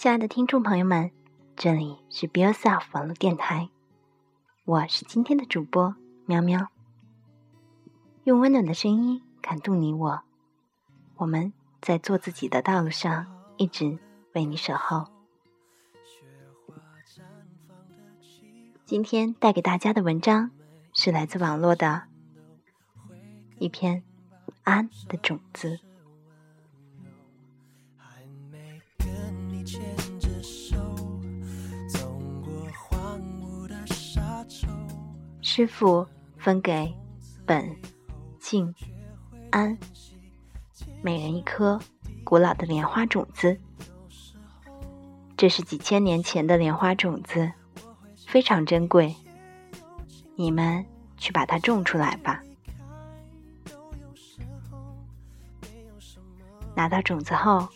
亲爱的听众朋友们，这里是 Be Yourself 网络电台，我是今天的主播喵喵，用温暖的声音感动你我，我们在做自己的道路上一直为你守候。今天带给大家的文章是来自网络的一篇《安的种子》。师傅分给本、静、安每人一颗古老的莲花种子。这是几千年前的莲花种子，非常珍贵。你们去把它种出来吧。拿到种子后，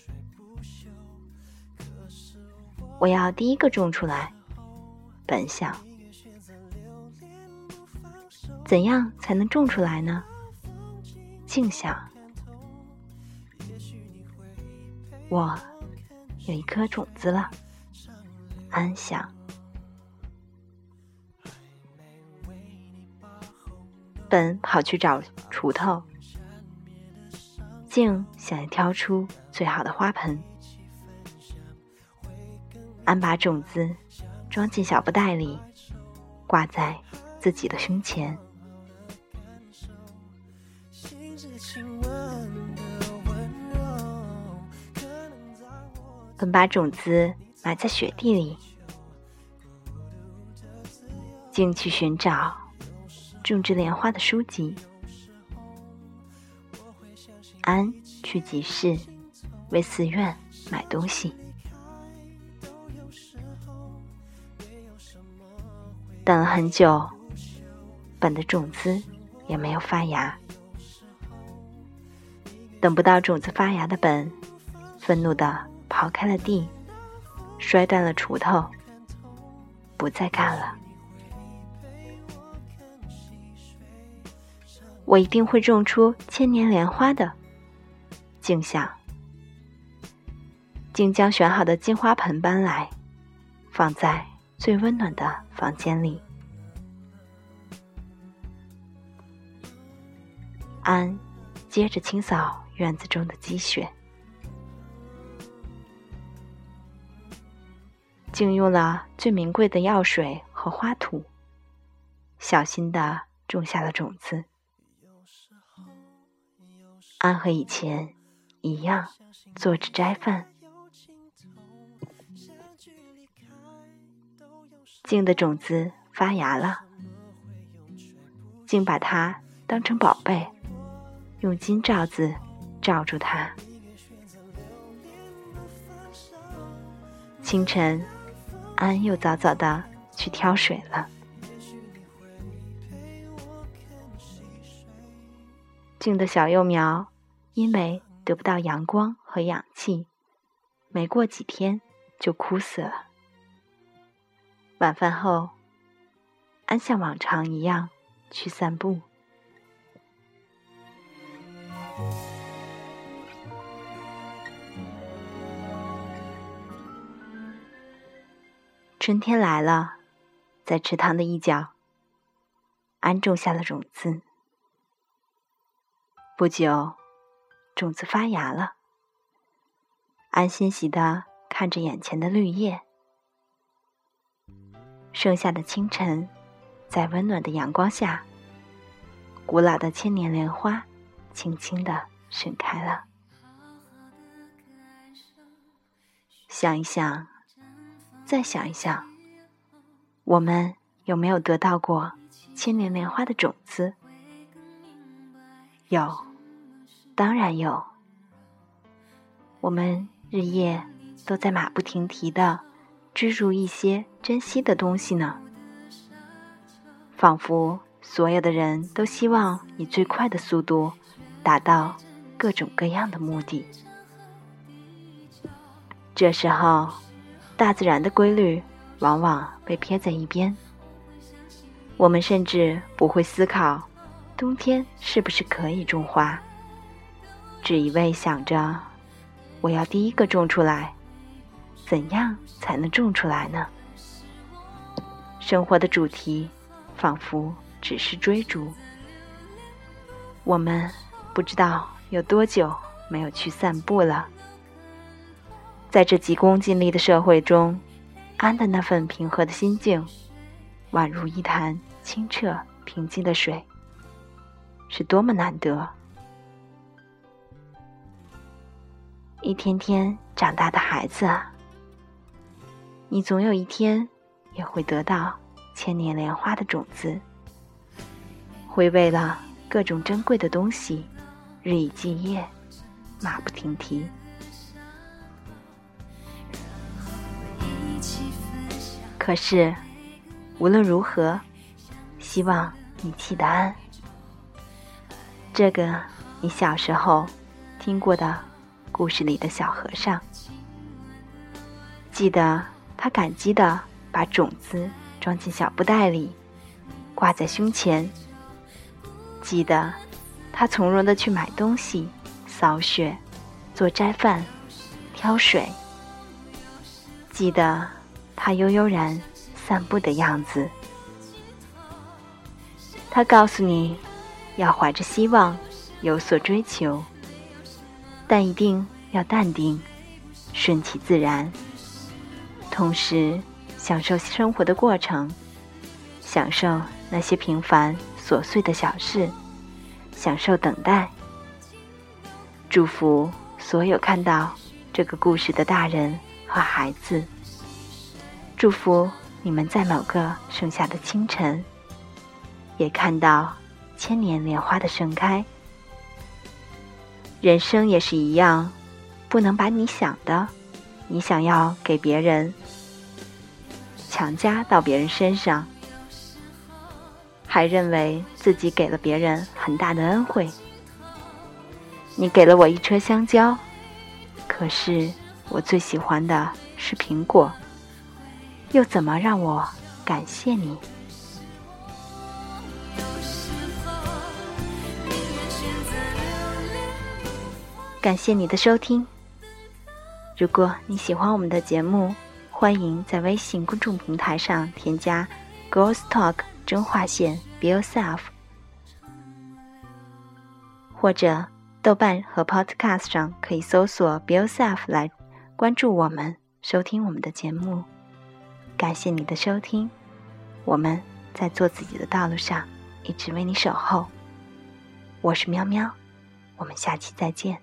我要第一个种出来。本想。怎样才能种出来呢？静想，我有一颗种子了。安想，本跑去找锄头。静想要挑出最好的花盆。安把种子装进小布袋里，挂在自己的胸前。本把种子埋在雪地里，竟去寻找种植莲花的书籍。安去集市为寺院买东西，等了很久，本的种子也没有发芽。等不到种子发芽的本，愤怒的。刨开了地，摔断了锄头，不再干了。我一定会种出千年莲花的。静想，竟将选好的金花盆搬来，放在最温暖的房间里。安接着清扫院子中的积雪。竟用了最名贵的药水和花土，小心的种下了种子。安和以前一样，做着斋饭。静的种子发芽了，静把它当成宝贝，用金罩子罩住它。清晨。安又早早的去挑水了。静的小幼苗因为得不到阳光和氧气，没过几天就枯死了。晚饭后，安像往常一样去散步。春天来了，在池塘的一角，安种下了种子。不久，种子发芽了。安欣喜的看着眼前的绿叶。盛夏的清晨，在温暖的阳光下，古老的千年莲花轻轻的盛开了。想一想。再想一想，我们有没有得到过千年莲花的种子？有，当然有。我们日夜都在马不停蹄的追逐一些珍惜的东西呢，仿佛所有的人都希望以最快的速度达到各种各样的目的。这时候。大自然的规律往往被撇在一边，我们甚至不会思考冬天是不是可以种花，只一味想着我要第一个种出来，怎样才能种出来呢？生活的主题仿佛只是追逐。我们不知道有多久没有去散步了。在这急功近利的社会中，安的那份平和的心境，宛如一潭清澈平静的水，是多么难得。一天天长大的孩子啊，你总有一天也会得到千年莲花的种子，会为了各种珍贵的东西日以继夜，马不停蹄。可是，无论如何，希望你记得安。这个你小时候听过的故事里的小和尚，记得他感激的把种子装进小布袋里，挂在胸前。记得他从容的去买东西、扫雪、做斋饭、挑水。记得。他悠悠然散步的样子，他告诉你，要怀着希望有所追求，但一定要淡定，顺其自然，同时享受生活的过程，享受那些平凡琐碎的小事，享受等待。祝福所有看到这个故事的大人和孩子。祝福你们在某个盛夏的清晨，也看到千年莲花的盛开。人生也是一样，不能把你想的、你想要给别人，强加到别人身上，还认为自己给了别人很大的恩惠。你给了我一车香蕉，可是我最喜欢的是苹果。又怎么让我感谢你？感谢你的收听。如果你喜欢我们的节目，欢迎在微信公众平台上添加 “Girls Talk” 真话线 “Be Yourself”，或者豆瓣和 Podcast 上可以搜索 “Be Yourself” 来关注我们，收听我们的节目。感谢你的收听，我们在做自己的道路上一直为你守候。我是喵喵，我们下期再见。